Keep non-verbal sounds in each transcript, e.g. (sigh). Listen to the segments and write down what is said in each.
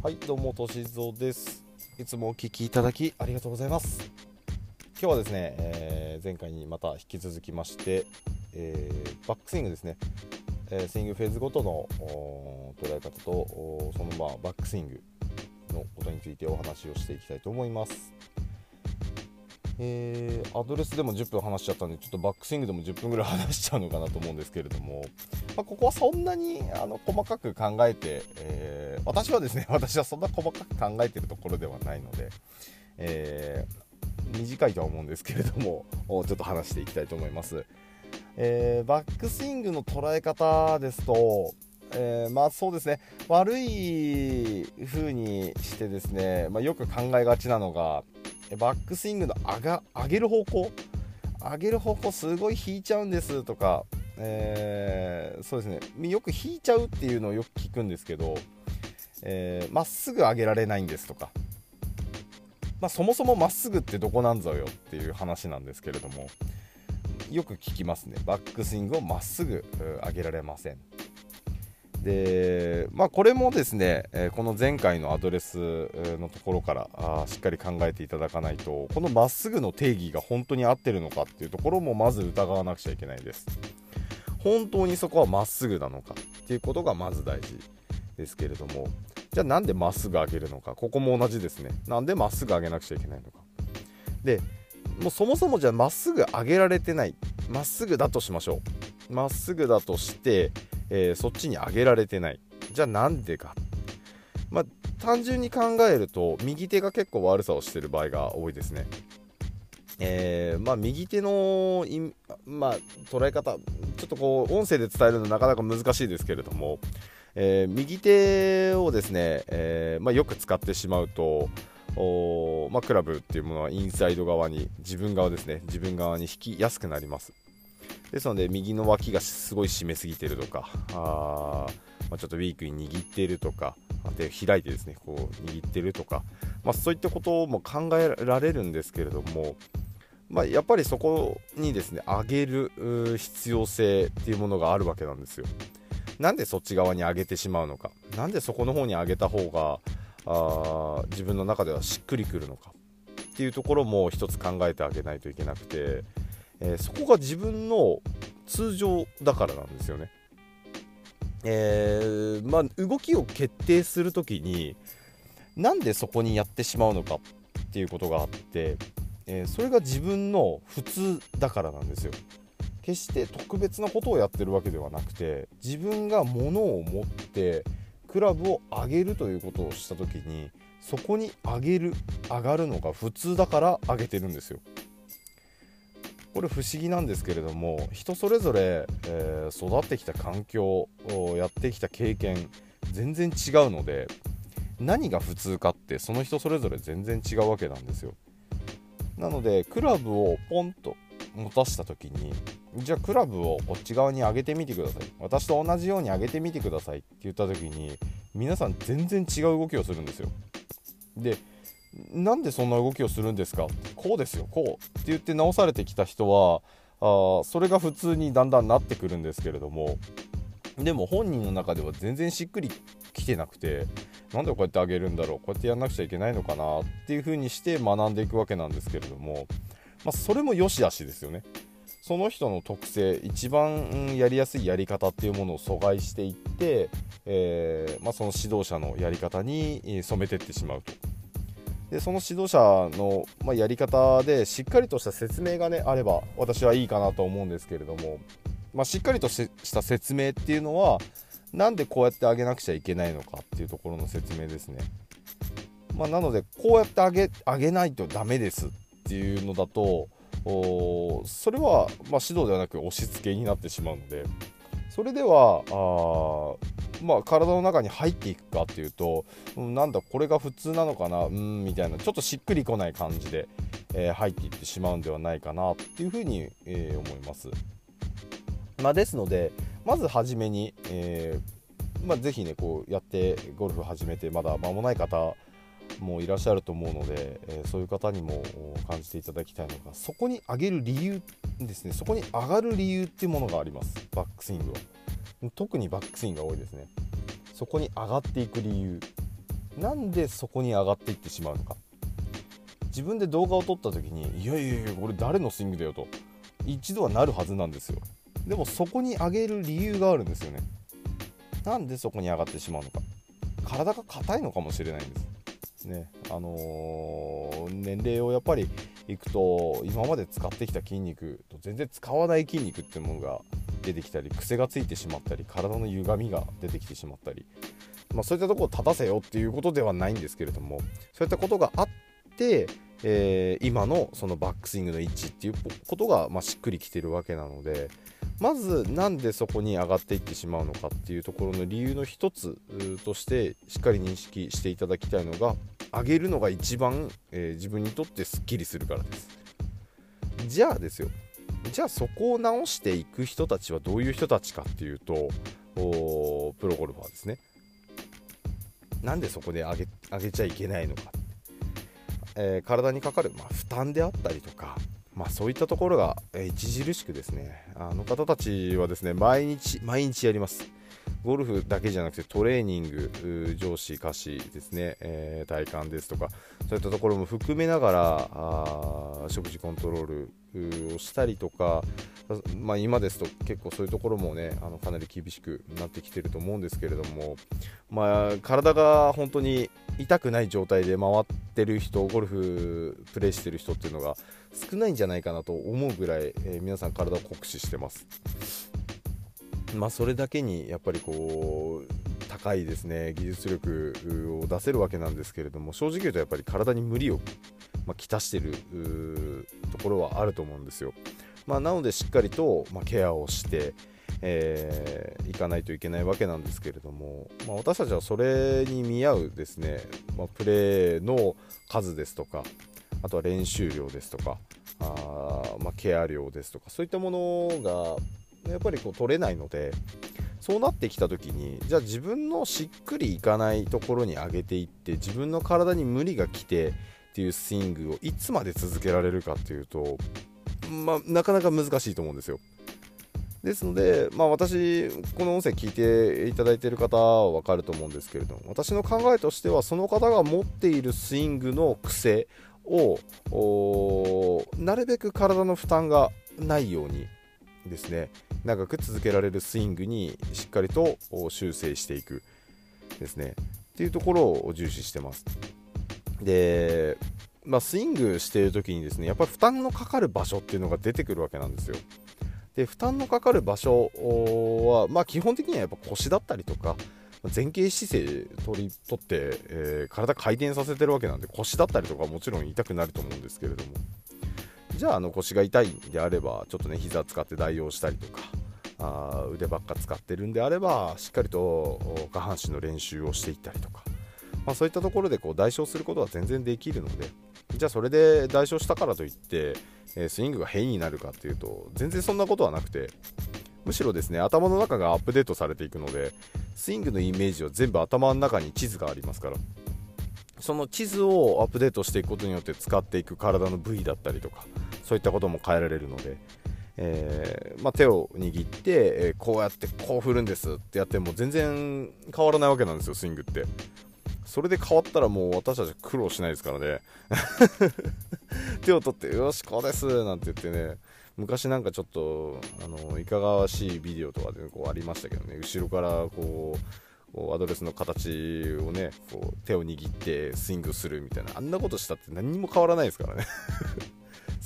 はいどうもとしぞです。いつもお聞きいただきありがとうございます。今日はですね、えー、前回にまた引き続きまして、えーバックスイングですね、えースイングフェーズごとの捉え方とそのままバックスイングのことについてお話をしていきたいと思います。えーアドレスでも10分話しちゃったんでちょっとバックスイングでも10分ぐらい話しちゃうのかなと思うんですけれども、まあ、ここはそんなにあの細かく考えて、えー私はですね (laughs) 私はそんな細かく考えてるところではないので、えー短いとは思うんですけれども (laughs) ちょっと話していきたいと思います、えーバックスイングの捉え方ですとえーまあそうですね悪い風にしてですね、まあ、よく考えがちなのがバックスイングの上が上げる方向？上げる方向すごい引いちゃうんですとか、えーそうですね。よく引いちゃうっていうのをよく聞くんですけどえーまっすぐ上げられないんですとか、まあ、そもそもまっすぐってどこなんぞよっていう話なんですけれども。よく聞きますね。バックスイングをまっすぐ上げられません。でまあこれもですね、この前回のアドレスのところからあしっかり考えていただかないとこのまっすぐの定義が本当に合ってるのかっていうところもまず疑わなくちゃいけないです。本当にそこはまっすぐなのかっていうことがまず大事。ですけれどもじゃあなんでまっすぐ上げるのか？ここも同じですね。なんでまっすぐ上げなくちゃいけないのか？でもうそもそもじゃあまっすぐ上げられてない。まっすぐだとしましょう。まっすぐだとして、えーそっちに上げられてない。じゃあなんでか？まあ単純に考えると右手が結構悪さをしてる場合が多いですね。えーまあ、右手の、まあ、捉え方ちょっとこう音声で伝えるのなかなか難しいですけれども、えー右手をですね、えーまあ、よく使ってしまうとまあ、クラブっていうものはインサイド側に自分側ですね自分側に引きやすくなります。ですので右の脇がすごい締めすぎてるとかあ、まあ、ちょっとウィークに握っているとかで開いてですねこう握ってるとか、まあ、そういったことも考えられるんですけれども、まあ、やっぱりそこにですね上げる必要性っていうものがあるわけなんですよ。なんでそっち側に上げてしまうのかなんでそこの方に上げた方があ自分の中ではしっくりくるのかっていうところも一つ考えてあげないといけなくて、えーそこが自分の通常だからなんですよね。えーまあ、動きを決定する時になんでそこにやってしまうのかっていうことがあって、えーそれが自分の普通だからなんですよ。決して特別なことをやってるわけではなくて自分が物を持ってクラブを上げるということをした時にそこに上げる上がるのが普通だから上げてるんですよ。これ不思議なんですけれども人それぞれ、えー育ってきた環境をやってきた経験全然違うので何が普通かってその人それぞれ全然違うわけなんですよ。なのでクラブをポンと持たした時にじゃあクラブをこっち側に上げてみてください。私と同じように上げてみてくださいって言った時に皆さん全然違う動きをするんですよ。でなんでそんな動きをするんですか？こうですよ。こうって言って直されてきた人はあそれが普通にだんだんなってくるんですけれどもでも本人の中では全然しっくりきてなくてなんでこうやってあげるんだろう？こうやってやんなくちゃいけないのかな？っていう風にして学んでいくわけなんですけれども、まあ、それも良し悪しですよね。その人の特性一番やりやすいやり方っていうものを阻害していって、えーまあ、その指導者のやり方に染めてってしまうと。でその指導者の、まあ、やり方でしっかりとした説明が、ね、あれば私はいいかなと思うんですけれども、まあ、しっかりとしした説明っていうのはなんでこうやってあげなくちゃいけないのかっていうところの説明ですね、まあ、なのでこうやってあげあげないとダメですっていうのだとおそれは、まあ、指導ではなく押し付けになってしまうのでそれではあまあ、体の中に入っていくかっていうと、うん、なんだこれが普通なのかなうんみたいなちょっとしっくりこない感じで、えー入っていってしまうんではないかなっていうふうに、えー思います。まあ、ですのでまず初めに、えーまあ、ぜひねこうやってゴルフ始めてまだ間もない方もいらっしゃると思うので、えーそういう方にも感じていただきたいのがそこに上げる理由ですね。そこに上がる理由っていうものがあります。バックスイングは。特にバックスイングが多いですね。そこに上がっていく理由。なんでそこに上がっていってしまうのか。自分で動画を撮った時にいやいやいやこれ誰のスイングだよと。一度はなるはずなんですよ。でもそこに上げる理由があるんですよね。なんでそこに上がってしまうのか。体が硬いのかもしれないんです。ね。あのー、年齢をやっぱりいくと今まで使ってきた筋肉と全然使わない筋肉っていうものが出てきたり癖がついてしまったり体の歪みが出てきてしまったり、まあ、そういったところを立たせようっていうことではないんですけれどもそういったことがあって、えー、今のそのバックスイングの位置っていうことが、まあ、しっくりきてるわけなのでまずなんでそこに上がっていってしまうのかっていうところの理由の一つとしてしっかり認識していただきたいのが上げるのが一番、えー、自分にとってすっきりするからです。じゃあですよ。じゃあそこを直していく人たちはどういう人たちかっていうとプロゴルファーですね。なんでそこで上げ上げちゃいけないのか、えー、体にかかる、まあ、負担であったりとかまあ、そういったところが、え著しくですねあの方たちはですね毎日毎日やります。ゴルフだけじゃなくてトレーニング上司下肢ですね、えー、体幹ですとかそういったところも含めながらあ食事コントロールをしたりとか、まあ、今ですと結構そういうところもねあのかなり厳しくなってきてると思うんですけれども、まあ、体が本当に痛くない状態で回ってる人ゴルフプレーしてる人っていうのが少ないんじゃないかなと思うぐらい、えー、皆さん体を酷使してます。まあ、それだけにやっぱりこう高いですね技術力を出せるわけなんですけれども正直言うとやっぱり体に無理を、まあ、きたしてるところはあると思うんですよ。まあ、なのでしっかりと、ま、ケアをして、えー、いかないといけないわけなんですけれども、まあ、私たちはそれに見合うですね、ま、プレーの数ですとかあとは練習量ですとかあ、ま、ケア量ですとかそういったものがやっぱりこう取れないのでそうなってきた時にじゃあ自分のしっくりいかないところに上げていって自分の体に無理が来てっていうスイングをいつまで続けられるかっていうと、まあ、なかなか難しいと思うんですよ。ですので、まあ、私、この音声聞いていただいている方は分かると思うんですけれども、私の考えとしては、その方が持っているスイングの癖を、なるべく体の負担がないようにですね。長く続けられるスイングにしっかりと修正していくですね。っていうところを重視してます。で、まあ、スイングしている時にですねやっぱり負担のかかる場所っていうのが出てくるわけなんですよ。で負担のかかる場所は、まあ、基本的にはやっぱ腰だったりとか前傾姿勢取り取って、えー、体回転させてるわけなんで腰だったりとかもちろん痛くなると思うんですけれども。じゃああの腰が痛いんであればちょっとね膝使って代用したりとかあ腕ばっか使ってるんであればしっかりと下半身の練習をしていったりとか、まあ、そういったところでこう代償することは全然できるのでじゃあそれで代償したからといって、えスイングが変になるかっていうと全然そんなことはなくてむしろですね頭の中がアップデートされていくのでスイングのイメージは全部頭の中に地図がありますからその地図をアップデートしていくことによって使っていく体の部位だったりとかそういったことも変えられるので、えー、まあ、手を握って、え、こうやってこう振るんですってやっても全然変わらないわけなんですよスイングって。それで変わったらもう私たち苦労しないですからね。(laughs) 手を取ってよしこうですなんて言ってね。昔なんかちょっとあのいかがわしいビデオとかでこうありましたけどね。後ろからこうこうアドレスの形をねこう手を握ってスイングするみたいな。あんなことしたって何にも変わらないですからね。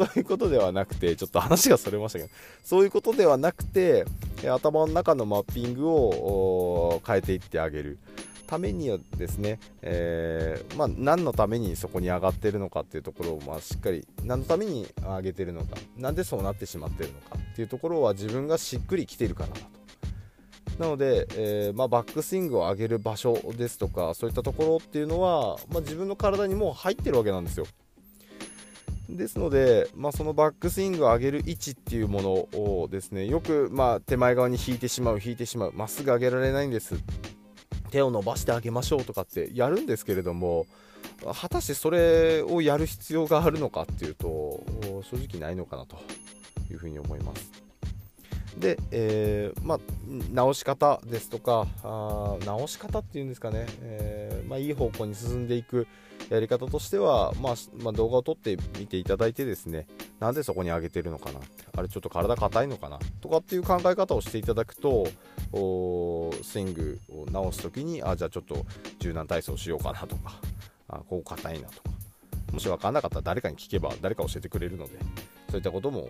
そういうことではなくてちょっと話がそれましたけどそういうことではなくて頭の中のマッピングを変えていってあげるためにはですね、えー、まあ、何のためにそこに上がってるのかっていうところを、まあ、しっかり何のために上げてるのか何でそうなってしまってるのかっていうところは自分がしっくりきてるからだとなので、えー、まあ、バックスイングを上げる場所ですとかそういったところっていうのは、まあ、自分の体にもう入ってるわけなんですよ。ですので、まあ、そのバックスイングを上げる位置っていうものをですねよく、まあ、手前側に引いてしまう引いてしまうまっすぐ上げられないんです手を伸ばしてあげましょうとかってやるんですけれども果たしてそれをやる必要があるのかっていうと正直ないのかなというふうに思います。で、えー、まあ、直し方ですとかあ直し方っていうんですかね、えー、まあ、いい方向に進んでいくやり方としては、まあ、まあ、動画を撮ってみていただいてですねなんでそこに上げてるのかなあれちょっと体硬いのかなとかっていう考え方をしていただくとスイングを直す時にあじゃあちょっと柔軟体操しようかなとかあこう硬いなとかもし分かんなかったら誰かに聞けば誰か教えてくれるのでそういったことも、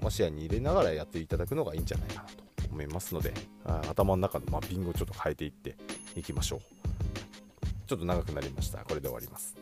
まあ、視野に入れながらやっていただくのがいいんじゃないかなと思いますので頭の中のマッピングをちょっと変えていっていきましょう。ちょっと長くなりました。これで終わります。